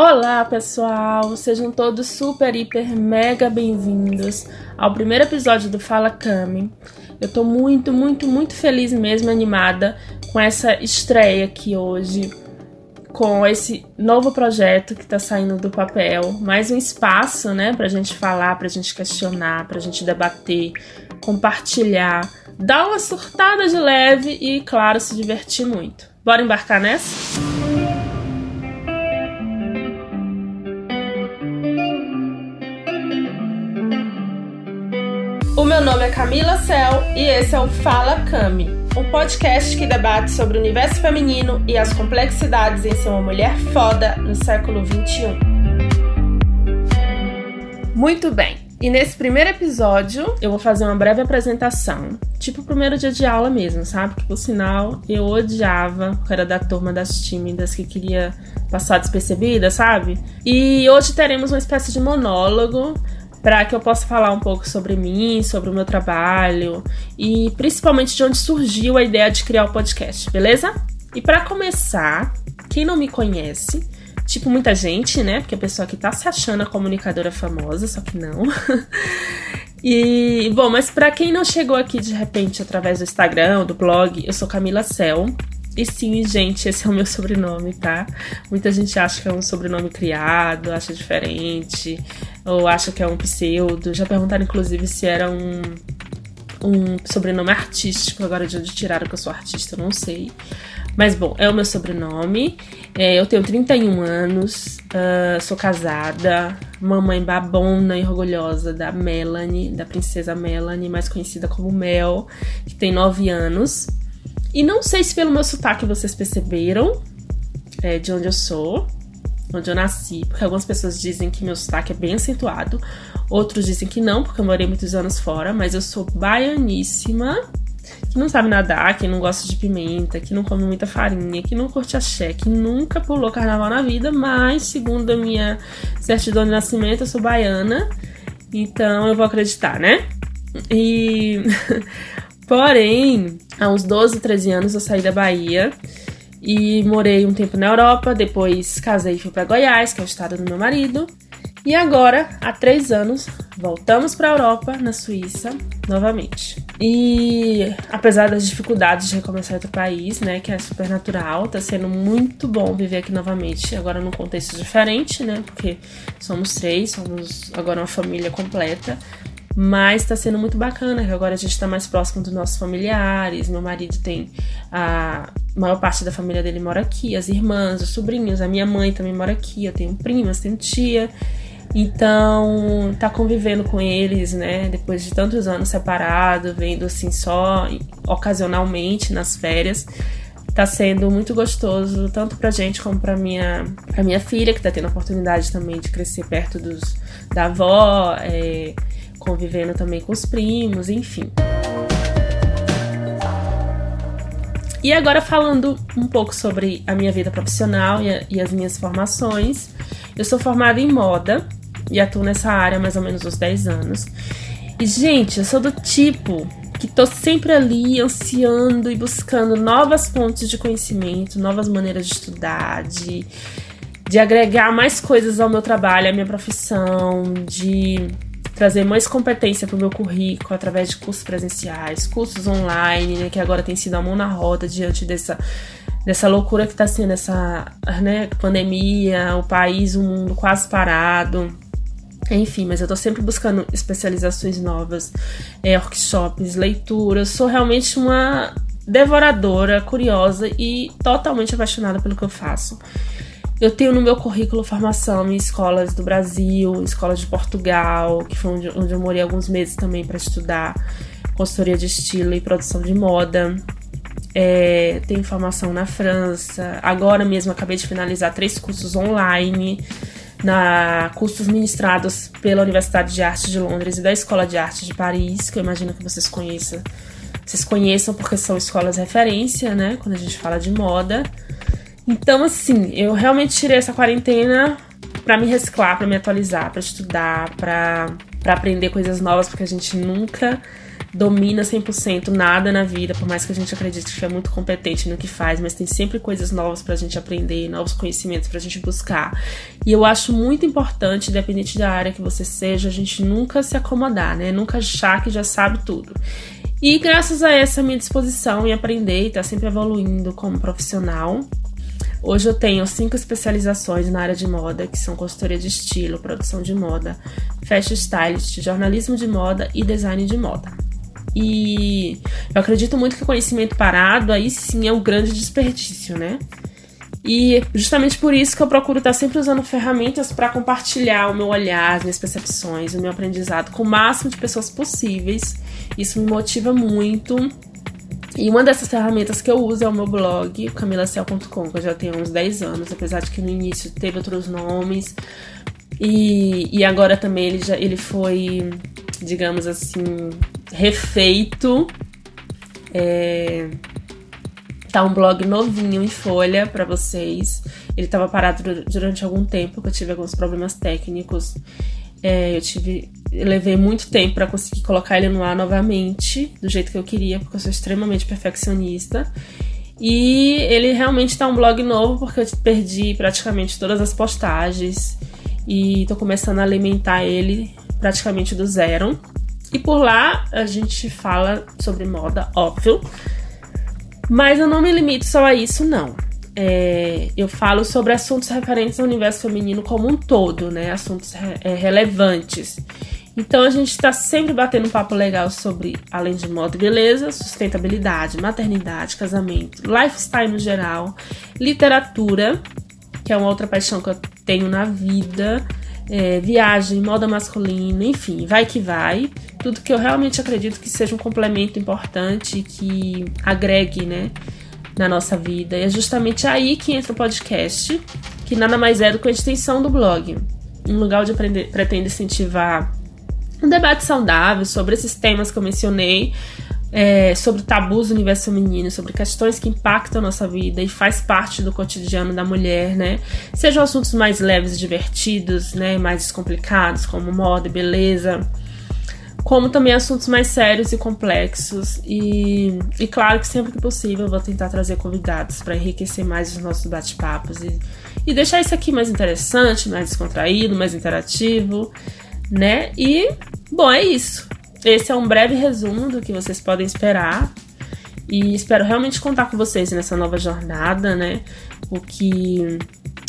Olá, pessoal! Sejam todos super, hiper, mega bem-vindos ao primeiro episódio do Fala Cami. Eu tô muito, muito, muito feliz mesmo, animada com essa estreia aqui hoje, com esse novo projeto que tá saindo do papel. Mais um espaço, né, pra gente falar, pra gente questionar, pra gente debater, compartilhar, dar uma surtada de leve e, claro, se divertir muito. Bora embarcar nessa? O meu nome é Camila Cel e esse é o Fala Cami, um podcast que debate sobre o universo feminino e as complexidades em ser uma mulher foda no século XXI. Muito bem, e nesse primeiro episódio eu vou fazer uma breve apresentação, tipo o primeiro dia de aula mesmo, sabe? Que por sinal eu odiava, porque era da turma das tímidas que queria passar despercebida, sabe? E hoje teremos uma espécie de monólogo para que eu possa falar um pouco sobre mim, sobre o meu trabalho e principalmente de onde surgiu a ideia de criar o podcast, beleza? E para começar, quem não me conhece, tipo muita gente, né? Porque a pessoa que tá se achando a comunicadora famosa, só que não. e bom, mas para quem não chegou aqui de repente através do Instagram, do blog, eu sou Camila Cel. E sim, gente, esse é o meu sobrenome, tá? Muita gente acha que é um sobrenome criado, acha diferente, ou acha que é um pseudo. Já perguntaram, inclusive, se era um, um sobrenome artístico. Agora, de onde tiraram que eu sou artista, eu não sei. Mas, bom, é o meu sobrenome. É, eu tenho 31 anos, uh, sou casada, mamãe babona e orgulhosa da Melanie, da princesa Melanie, mais conhecida como Mel, que tem 9 anos. E não sei se pelo meu sotaque vocês perceberam é, de onde eu sou, onde eu nasci, porque algumas pessoas dizem que meu sotaque é bem acentuado, outros dizem que não, porque eu morei muitos anos fora, mas eu sou baianíssima, que não sabe nadar, que não gosta de pimenta, que não come muita farinha, que não curte axé, que nunca pulou carnaval na vida, mas segundo a minha certidão de nascimento, eu sou baiana, então eu vou acreditar, né? E. Porém, há uns 12, 13 anos eu saí da Bahia e morei um tempo na Europa, depois casei e fui para Goiás, que é o estado do meu marido. E agora, há três anos, voltamos para a Europa, na Suíça, novamente. E apesar das dificuldades de recomeçar outro país, né, que é super natural, tá sendo muito bom viver aqui novamente, agora num contexto diferente, né, porque somos três, somos agora uma família completa. Mas tá sendo muito bacana, que agora a gente tá mais próximo dos nossos familiares. Meu marido tem a maior parte da família dele mora aqui, as irmãs, os sobrinhos, a minha mãe também mora aqui, eu tenho primas, tenho tia. Então, tá convivendo com eles, né, depois de tantos anos separado, vendo assim só ocasionalmente nas férias, tá sendo muito gostoso, tanto pra gente como pra minha, pra minha filha, que tá tendo a oportunidade também de crescer perto dos, da avó, é, convivendo também com os primos, enfim. E agora falando um pouco sobre a minha vida profissional e, a, e, as minhas formações. Eu sou formada em moda e atuo nessa área há mais ou menos uns 10 anos. E, gente, eu sou do tipo que tô sempre ali ansiando e buscando novas fontes de conhecimento, novas maneiras de estudar, de, de agregar mais coisas ao meu trabalho, à minha profissão, de trazer mais competência para o meu currículo através de cursos presenciais, cursos online, né, que agora tem sido a mão na roda diante dessa, dessa loucura que está sendo essa né, pandemia, o país, o mundo quase parado. Enfim, mas eu tô sempre buscando especializações novas, é, workshops, leituras. Sou realmente uma devoradora, curiosa e totalmente apaixonada pelo que eu faço. Eu tenho no meu currículo formação em escolas do Brasil, escolas de Portugal, que foi onde, onde eu morei alguns meses também para estudar consultoria de estilo e produção de moda. É, tenho formação na França. Agora mesmo acabei de finalizar três cursos online, na cursos ministrados pela Universidade de Arte de Londres e da Escola de Arte de Paris, que eu imagino que vocês conheçam. Vocês conheçam porque são escolas referência, né? Quando a gente fala de moda. Então, assim, eu realmente tirei essa quarentena para me reciclar, para me atualizar, para estudar, para aprender coisas novas, porque a gente nunca domina 100% nada na vida, por mais que a gente acredite que é muito competente no que faz, mas tem sempre coisas novas pra gente aprender, novos conhecimentos pra gente buscar. E eu acho muito importante, independente da área que você seja, a gente nunca se acomodar, né? Nunca achar que já sabe tudo. E graças a essa minha disposição em aprender e estar tá sempre evoluindo como profissional, Hoje eu tenho cinco especializações na área de moda, que são consultoria de estilo, produção de moda, fashion stylist, jornalismo de moda e design de moda. E eu acredito muito que o conhecimento parado aí sim é um grande desperdício, né? E justamente por isso que eu procuro estar sempre usando ferramentas para compartilhar o meu olhar, as minhas percepções, o meu aprendizado com o máximo de pessoas possíveis. Isso me motiva muito. E uma dessas ferramentas que eu uso é o meu blog, camilacel.com, que eu já tenho uns 10 anos, apesar de que no início teve outros nomes. E, e agora também ele, já, ele foi, digamos assim, refeito. É, tá um blog novinho em folha para vocês. Ele estava parado durante algum tempo, que eu tive alguns problemas técnicos. É, eu tive, levei muito tempo para conseguir colocar ele no ar novamente, do jeito que eu queria, porque eu sou extremamente perfeccionista. E ele realmente tá um blog novo, porque eu perdi praticamente todas as postagens e tô começando a alimentar ele praticamente do zero. E por lá a gente fala sobre moda, óbvio. Mas eu não me limito só a isso, não. É, eu falo sobre assuntos referentes ao universo feminino como um todo, né? Assuntos re é, relevantes. Então a gente está sempre batendo um papo legal sobre, além de moda e beleza, sustentabilidade, maternidade, casamento, lifestyle no geral, literatura, que é uma outra paixão que eu tenho na vida é, viagem, moda masculina, enfim, vai que vai. Tudo que eu realmente acredito que seja um complemento importante que agregue, né, na nossa vida. E é justamente aí que entra o podcast, que nada mais é do que a extensão do blog. Um lugar onde pretende incentivar um debate saudável sobre esses temas que eu mencionei, é, sobre tabus do universo feminino, sobre questões que impactam nossa vida e faz parte do cotidiano da mulher, né? Sejam assuntos mais leves e divertidos, né? Mais descomplicados, como moda beleza, como também assuntos mais sérios e complexos. E, e claro que sempre que possível eu vou tentar trazer convidados para enriquecer mais os nossos bate-papos e, e deixar isso aqui mais interessante, mais descontraído, mais interativo, né? E, bom, é isso. Esse é um breve resumo do que vocês podem esperar. E espero realmente contar com vocês nessa nova jornada, né? O que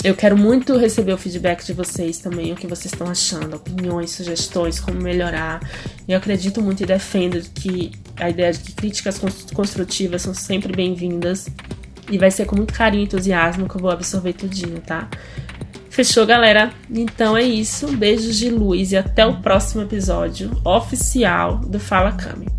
eu quero muito receber o feedback de vocês também, o que vocês estão achando, opiniões, sugestões, como melhorar. Eu acredito muito e defendo que a ideia de que críticas construtivas são sempre bem-vindas. E vai ser com muito carinho e entusiasmo que eu vou absorver tudinho, tá? Fechou, galera? Então é isso. Beijos de luz e até o próximo episódio oficial do Fala Cami.